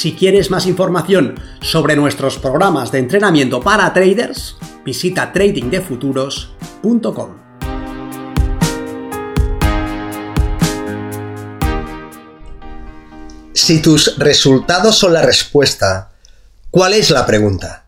Si quieres más información sobre nuestros programas de entrenamiento para traders, visita tradingdefuturos.com. Si tus resultados son la respuesta, ¿cuál es la pregunta?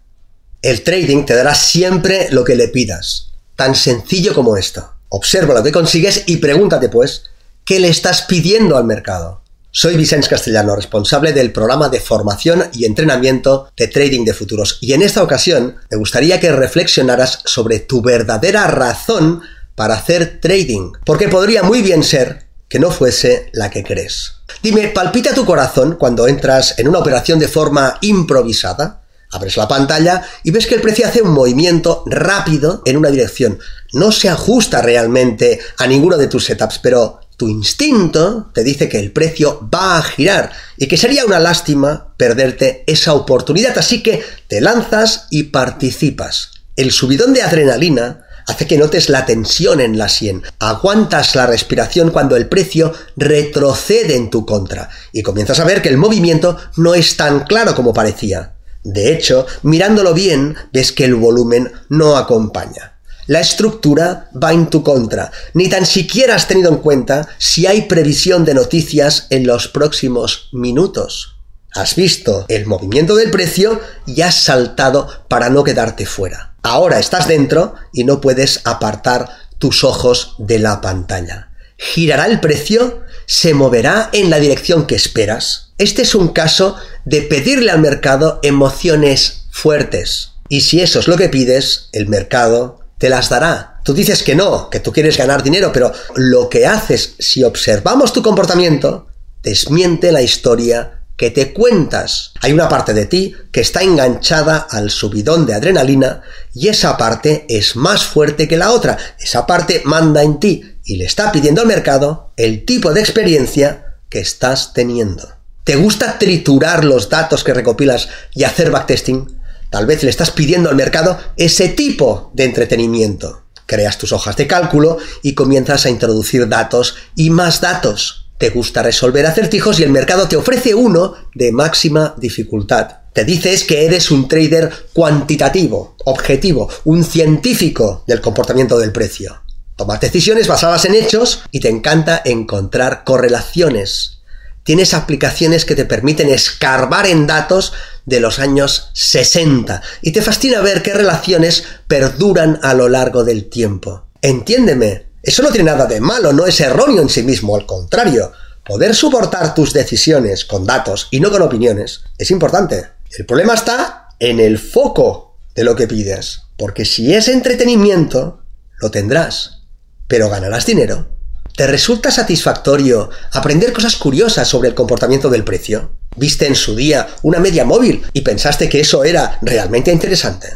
El trading te dará siempre lo que le pidas. Tan sencillo como esto. Observa lo que consigues y pregúntate pues, ¿qué le estás pidiendo al mercado? Soy Vicente Castellano, responsable del programa de formación y entrenamiento de trading de futuros. Y en esta ocasión me gustaría que reflexionaras sobre tu verdadera razón para hacer trading. Porque podría muy bien ser que no fuese la que crees. Dime, ¿palpita tu corazón cuando entras en una operación de forma improvisada? Abres la pantalla y ves que el precio hace un movimiento rápido en una dirección. No se ajusta realmente a ninguno de tus setups, pero tu instinto te dice que el precio va a girar y que sería una lástima perderte esa oportunidad, así que te lanzas y participas. El subidón de adrenalina hace que notes la tensión en la sien, aguantas la respiración cuando el precio retrocede en tu contra y comienzas a ver que el movimiento no es tan claro como parecía. De hecho, mirándolo bien, ves que el volumen no acompaña. La estructura va en tu contra. Ni tan siquiera has tenido en cuenta si hay previsión de noticias en los próximos minutos. Has visto el movimiento del precio y has saltado para no quedarte fuera. Ahora estás dentro y no puedes apartar tus ojos de la pantalla. ¿Girará el precio? ¿Se moverá en la dirección que esperas? Este es un caso de pedirle al mercado emociones fuertes. Y si eso es lo que pides, el mercado te las dará. Tú dices que no, que tú quieres ganar dinero, pero lo que haces si observamos tu comportamiento desmiente la historia que te cuentas. Hay una parte de ti que está enganchada al subidón de adrenalina y esa parte es más fuerte que la otra. Esa parte manda en ti y le está pidiendo al mercado el tipo de experiencia que estás teniendo. ¿Te gusta triturar los datos que recopilas y hacer backtesting? Tal vez le estás pidiendo al mercado ese tipo de entretenimiento. Creas tus hojas de cálculo y comienzas a introducir datos y más datos. Te gusta resolver acertijos y el mercado te ofrece uno de máxima dificultad. Te dices que eres un trader cuantitativo, objetivo, un científico del comportamiento del precio. Tomas decisiones basadas en hechos y te encanta encontrar correlaciones. Tienes aplicaciones que te permiten escarbar en datos de los años 60 y te fascina ver qué relaciones perduran a lo largo del tiempo. Entiéndeme, eso no tiene nada de malo, no es erróneo en sí mismo, al contrario, poder soportar tus decisiones con datos y no con opiniones es importante. El problema está en el foco de lo que pides, porque si es entretenimiento, lo tendrás, pero ganarás dinero. ¿Te resulta satisfactorio aprender cosas curiosas sobre el comportamiento del precio? ¿Viste en su día una media móvil y pensaste que eso era realmente interesante?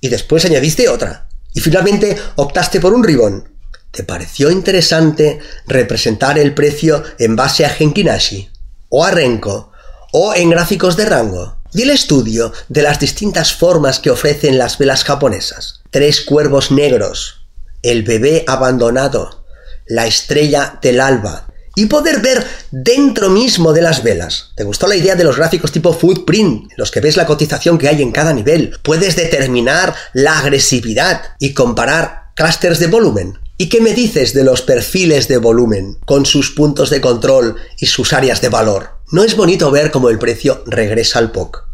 Y después añadiste otra. Y finalmente optaste por un ribón. ¿Te pareció interesante representar el precio en base a Genkinashi? ¿O a Renko? ¿O en gráficos de rango? Y el estudio de las distintas formas que ofrecen las velas japonesas. Tres cuervos negros. El bebé abandonado la estrella del alba y poder ver dentro mismo de las velas. ¿Te gustó la idea de los gráficos tipo footprint, en los que ves la cotización que hay en cada nivel? Puedes determinar la agresividad y comparar clústeres de volumen. ¿Y qué me dices de los perfiles de volumen, con sus puntos de control y sus áreas de valor? ¿No es bonito ver cómo el precio regresa al POC?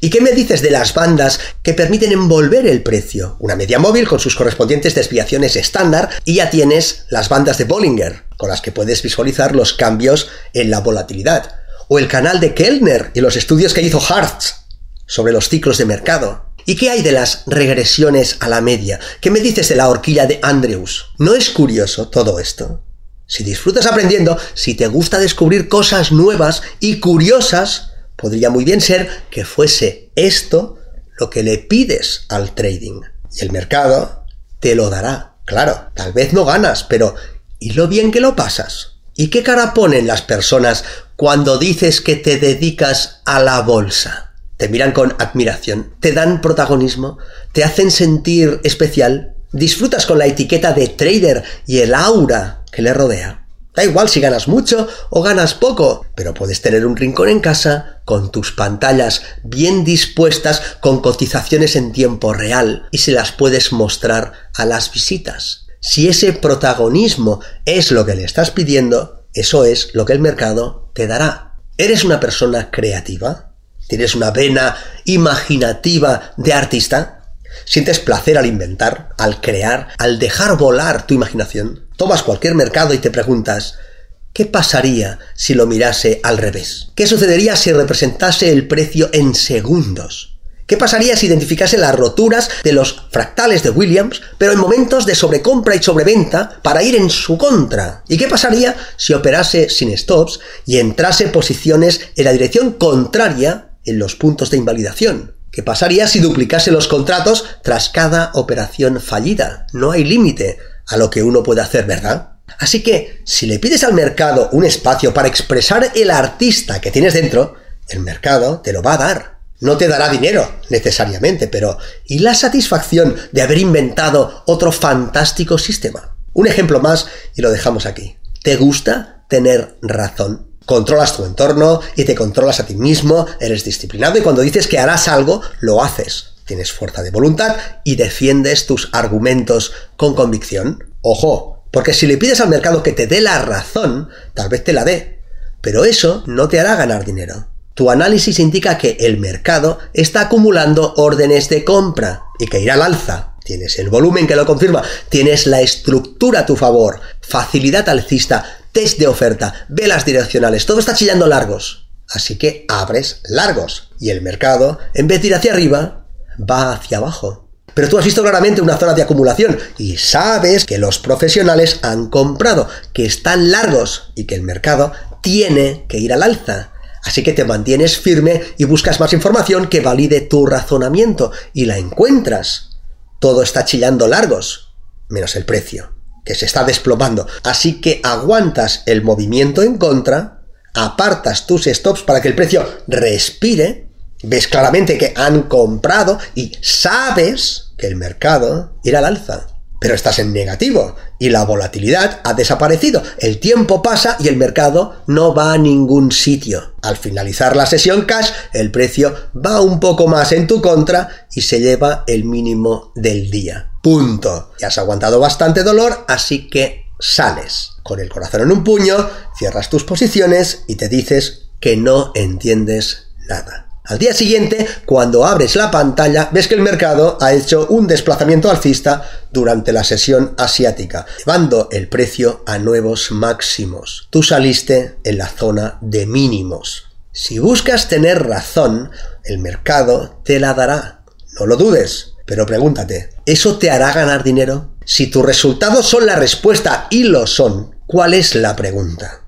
¿Y qué me dices de las bandas que permiten envolver el precio? Una media móvil con sus correspondientes desviaciones estándar y ya tienes las bandas de Bollinger, con las que puedes visualizar los cambios en la volatilidad. O el canal de Kellner y los estudios que hizo Hartz sobre los ciclos de mercado. ¿Y qué hay de las regresiones a la media? ¿Qué me dices de la horquilla de Andrews? ¿No es curioso todo esto? Si disfrutas aprendiendo, si te gusta descubrir cosas nuevas y curiosas, Podría muy bien ser que fuese esto lo que le pides al trading. Y el mercado te lo dará. Claro, tal vez no ganas, pero ¿y lo bien que lo pasas? ¿Y qué cara ponen las personas cuando dices que te dedicas a la bolsa? Te miran con admiración, te dan protagonismo, te hacen sentir especial, disfrutas con la etiqueta de trader y el aura que le rodea. Da igual si ganas mucho o ganas poco, pero puedes tener un rincón en casa con tus pantallas bien dispuestas con cotizaciones en tiempo real y se las puedes mostrar a las visitas. Si ese protagonismo es lo que le estás pidiendo, eso es lo que el mercado te dará. ¿Eres una persona creativa? ¿Tienes una vena imaginativa de artista? Sientes placer al inventar, al crear, al dejar volar tu imaginación. Tomas cualquier mercado y te preguntas, ¿qué pasaría si lo mirase al revés? ¿Qué sucedería si representase el precio en segundos? ¿Qué pasaría si identificase las roturas de los fractales de Williams, pero en momentos de sobrecompra y sobreventa para ir en su contra? ¿Y qué pasaría si operase sin stops y entrase posiciones en la dirección contraria en los puntos de invalidación? ¿Qué pasaría si duplicase los contratos tras cada operación fallida? No hay límite a lo que uno puede hacer, ¿verdad? Así que, si le pides al mercado un espacio para expresar el artista que tienes dentro, el mercado te lo va a dar. No te dará dinero, necesariamente, pero ¿y la satisfacción de haber inventado otro fantástico sistema? Un ejemplo más y lo dejamos aquí. ¿Te gusta tener razón? controlas tu entorno y te controlas a ti mismo, eres disciplinado y cuando dices que harás algo, lo haces. Tienes fuerza de voluntad y defiendes tus argumentos con convicción. Ojo, porque si le pides al mercado que te dé la razón, tal vez te la dé, pero eso no te hará ganar dinero. Tu análisis indica que el mercado está acumulando órdenes de compra y que irá al alza. Tienes el volumen que lo confirma, tienes la estructura a tu favor, facilidad alcista, test de oferta, velas direccionales, todo está chillando largos. Así que abres largos y el mercado, en vez de ir hacia arriba, va hacia abajo. Pero tú has visto claramente una zona de acumulación y sabes que los profesionales han comprado, que están largos y que el mercado tiene que ir al alza. Así que te mantienes firme y buscas más información que valide tu razonamiento y la encuentras. Todo está chillando largos, menos el precio que se está desplomando. Así que aguantas el movimiento en contra, apartas tus stops para que el precio respire, ves claramente que han comprado y sabes que el mercado irá al alza pero estás en negativo y la volatilidad ha desaparecido. El tiempo pasa y el mercado no va a ningún sitio. Al finalizar la sesión cash, el precio va un poco más en tu contra y se lleva el mínimo del día. Punto. Ya has aguantado bastante dolor, así que sales con el corazón en un puño, cierras tus posiciones y te dices que no entiendes nada. Al día siguiente, cuando abres la pantalla, ves que el mercado ha hecho un desplazamiento alcista durante la sesión asiática, llevando el precio a nuevos máximos. Tú saliste en la zona de mínimos. Si buscas tener razón, el mercado te la dará. No lo dudes, pero pregúntate, ¿eso te hará ganar dinero? Si tus resultados son la respuesta y lo son, ¿cuál es la pregunta?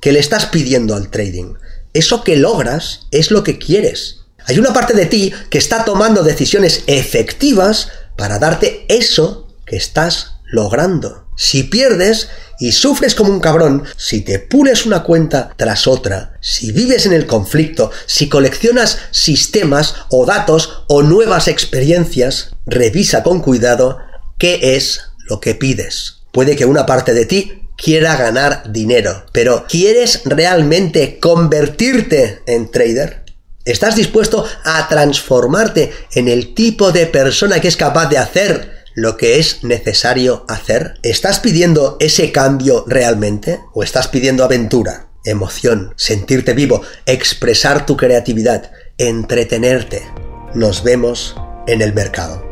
¿Qué le estás pidiendo al trading? Eso que logras es lo que quieres. Hay una parte de ti que está tomando decisiones efectivas para darte eso que estás logrando. Si pierdes y sufres como un cabrón, si te pules una cuenta tras otra, si vives en el conflicto, si coleccionas sistemas o datos o nuevas experiencias, revisa con cuidado qué es lo que pides. Puede que una parte de ti quiera ganar dinero, pero ¿quieres realmente convertirte en trader? ¿Estás dispuesto a transformarte en el tipo de persona que es capaz de hacer lo que es necesario hacer? ¿Estás pidiendo ese cambio realmente? ¿O estás pidiendo aventura, emoción, sentirte vivo, expresar tu creatividad, entretenerte? Nos vemos en el mercado.